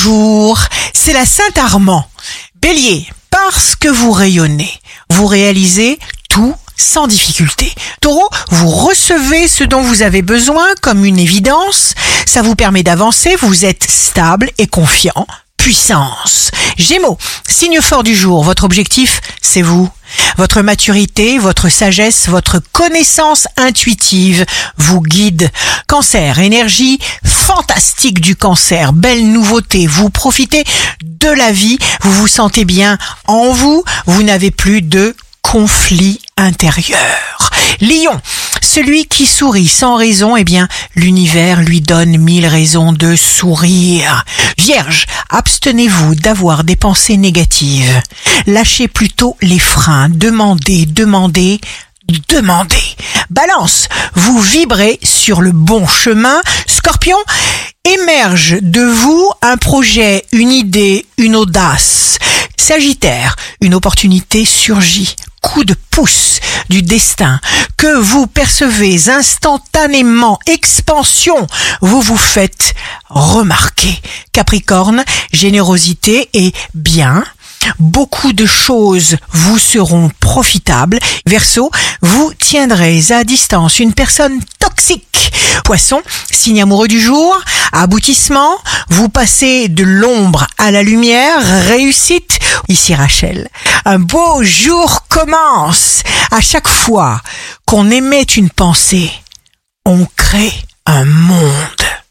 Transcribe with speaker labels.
Speaker 1: Bonjour, c'est la Sainte Armand. Bélier, parce que vous rayonnez, vous réalisez tout sans difficulté. Taureau, vous recevez ce dont vous avez besoin comme une évidence, ça vous permet d'avancer, vous êtes stable et confiant. Puissance. Gémeaux, signe fort du jour, votre objectif, c'est vous. Votre maturité, votre sagesse, votre connaissance intuitive vous guide. Cancer, énergie fantastique du cancer, belle nouveauté, vous profitez de la vie, vous vous sentez bien en vous, vous n'avez plus de conflit intérieur. Lion, celui qui sourit sans raison, eh bien, l'univers lui donne mille raisons de sourire. Vierge, abstenez-vous d'avoir des pensées négatives. Lâchez plutôt les freins. Demandez, demandez, demandez. Balance, vous vibrez sur le bon chemin. Scorpion, émerge de vous un projet, une idée, une audace. Sagittaire, une opportunité surgit coup de pouce du destin que vous percevez instantanément, expansion, vous vous faites remarquer. Capricorne, générosité et bien. Beaucoup de choses vous seront profitables. Verseau, vous tiendrez à distance une personne toxique. Poisson, signe amoureux du jour, aboutissement, vous passez de l'ombre à la lumière, réussite. Ici Rachel, un beau jour commence. À chaque fois qu'on émet une pensée, on crée un monde.